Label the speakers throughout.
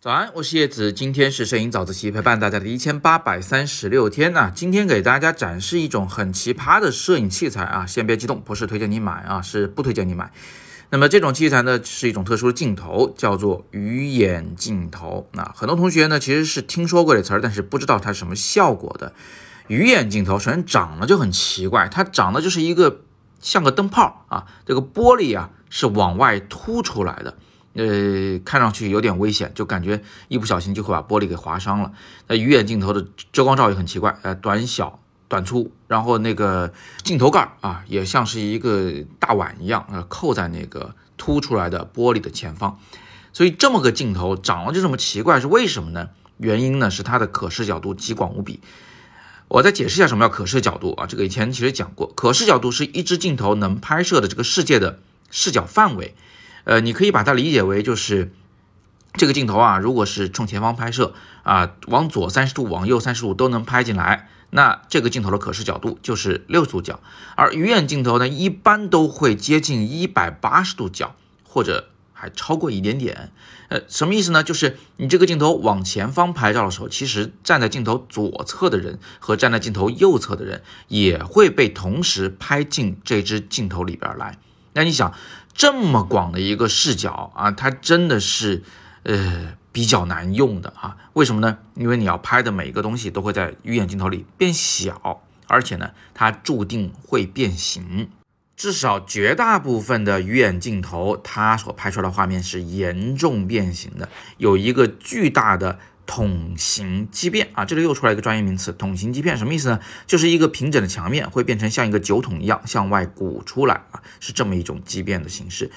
Speaker 1: 早安，我是叶子，今天是摄影早自习陪伴大家的一千八百三十六天呢。今天给大家展示一种很奇葩的摄影器材啊，先别激动，不是推荐你买啊，是不推荐你买。那么这种器材呢，是一种特殊的镜头，叫做鱼眼镜头。那很多同学呢，其实是听说过这词儿，但是不知道它是什么效果的。鱼眼镜头首先长得就很奇怪，它长得就是一个像个灯泡啊，这个玻璃啊是往外凸出来的。呃，看上去有点危险，就感觉一不小心就会把玻璃给划伤了。那鱼眼镜头的遮光罩也很奇怪，呃，短小、短粗，然后那个镜头盖啊，也像是一个大碗一样，呃，扣在那个凸出来的玻璃的前方。所以这么个镜头长得就这么奇怪，是为什么呢？原因呢是它的可视角度极广无比。我再解释一下什么叫可视角度啊？这个以前其实讲过，可视角度是一支镜头能拍摄的这个世界的视角范围。呃，你可以把它理解为就是这个镜头啊，如果是冲前方拍摄啊，往左三十度，往右三十度都能拍进来，那这个镜头的可视角度就是六十度角。而鱼眼镜头呢，一般都会接近一百八十度角，或者还超过一点点。呃，什么意思呢？就是你这个镜头往前方拍照的时候，其实站在镜头左侧的人和站在镜头右侧的人也会被同时拍进这支镜头里边来。那你想？这么广的一个视角啊，它真的是，呃，比较难用的啊。为什么呢？因为你要拍的每一个东西都会在鱼眼镜头里变小，而且呢，它注定会变形。至少绝大部分的鱼眼镜头，它所拍出来的画面是严重变形的，有一个巨大的。筒形畸变啊，这里又出来一个专业名词，筒形畸变什么意思呢？就是一个平整的墙面会变成像一个酒桶一样向外鼓出来啊，是这么一种畸变的形式。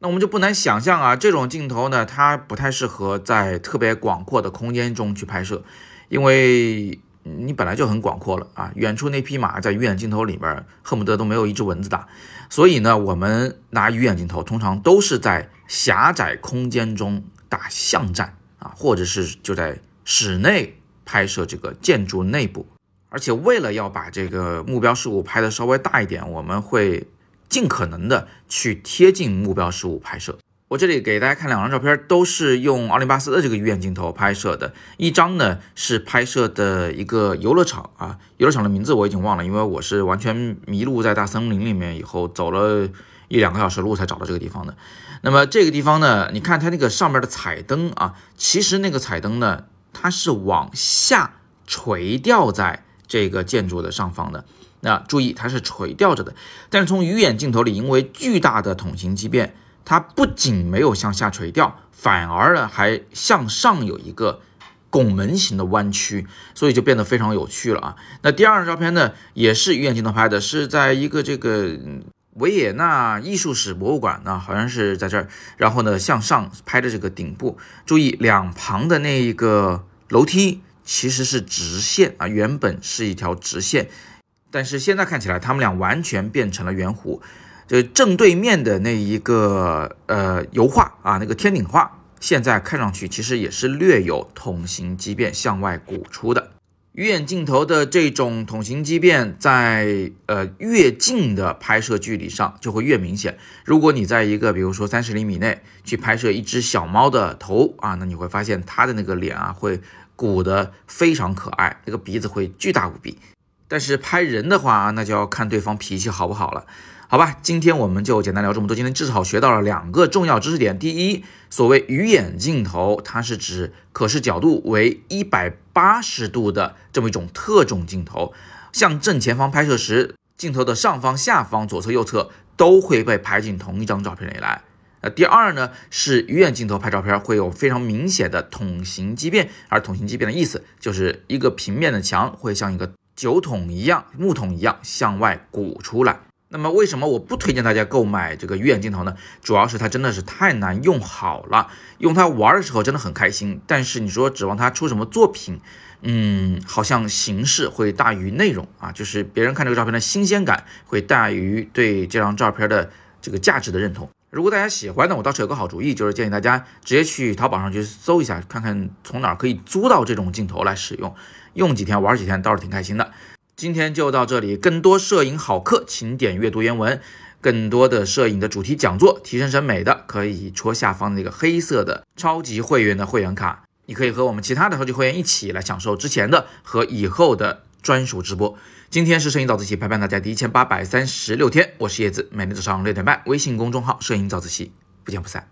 Speaker 1: 那我们就不难想象啊，这种镜头呢，它不太适合在特别广阔的空间中去拍摄，因为你本来就很广阔了啊，远处那匹马在鱼眼镜头里面恨不得都没有一只蚊子大，所以呢，我们拿鱼眼镜头通常都是在狭窄空间中打巷战。啊，或者是就在室内拍摄这个建筑内部，而且为了要把这个目标事物拍的稍微大一点，我们会尽可能的去贴近目标事物拍摄。我这里给大家看两张照片，都是用奥林巴斯的这个鱼眼镜头拍摄的。一张呢是拍摄的一个游乐场啊，游乐场的名字我已经忘了，因为我是完全迷路在大森林里面以后走了。一两个小时路才找到这个地方的。那么这个地方呢，你看它那个上面的彩灯啊，其实那个彩灯呢，它是往下垂吊在这个建筑的上方的。那注意，它是垂吊着的。但是从鱼眼镜头里，因为巨大的筒形畸变，它不仅没有向下垂吊，反而呢还向上有一个拱门型的弯曲，所以就变得非常有趣了啊。那第二张照片呢，也是鱼眼镜头拍的，是在一个这个。维也纳艺术史博物馆呢，好像是在这儿，然后呢向上拍的这个顶部，注意两旁的那一个楼梯其实是直线啊，原本是一条直线，但是现在看起来他们俩完全变成了圆弧。就正对面的那一个呃油画啊，那个天顶画，现在看上去其实也是略有筒形畸变，向外鼓出的。鱼眼镜头的这种筒形畸变，在呃越近的拍摄距离上就会越明显。如果你在一个比如说三十厘米内去拍摄一只小猫的头啊，那你会发现它的那个脸啊会鼓得非常可爱，那个鼻子会巨大无比。但是拍人的话，那就要看对方脾气好不好了。好吧，今天我们就简单聊这么多。今天至少学到了两个重要知识点。第一，所谓鱼眼镜头，它是指可视角度为一百八十度的这么一种特种镜头，向正前方拍摄时，镜头的上方、下方、左侧、右侧都会被拍进同一张照片里来。那第二呢，是鱼眼镜头拍照片会有非常明显的筒形畸变，而筒形畸变的意思就是一个平面的墙会像一个酒桶一样、木桶一样向外鼓出来。那么为什么我不推荐大家购买这个鱼眼镜头呢？主要是它真的是太难用好了，用它玩的时候真的很开心，但是你说指望它出什么作品，嗯，好像形式会大于内容啊，就是别人看这个照片的新鲜感会大于对这张照片的这个价值的认同。如果大家喜欢呢，我倒是有个好主意，就是建议大家直接去淘宝上去搜一下，看看从哪儿可以租到这种镜头来使用，用几天玩几天倒是挺开心的。今天就到这里，更多摄影好课，请点阅读原文。更多的摄影的主题讲座，提升审美的，可以戳下方那个黑色的超级会员的会员卡，你可以和我们其他的超级会员一起来享受之前的和以后的专属直播。今天是摄影早自习陪伴大家第一千八百三十六天，我是叶子，每天早上六点半，微信公众号摄影早自习，不见不散。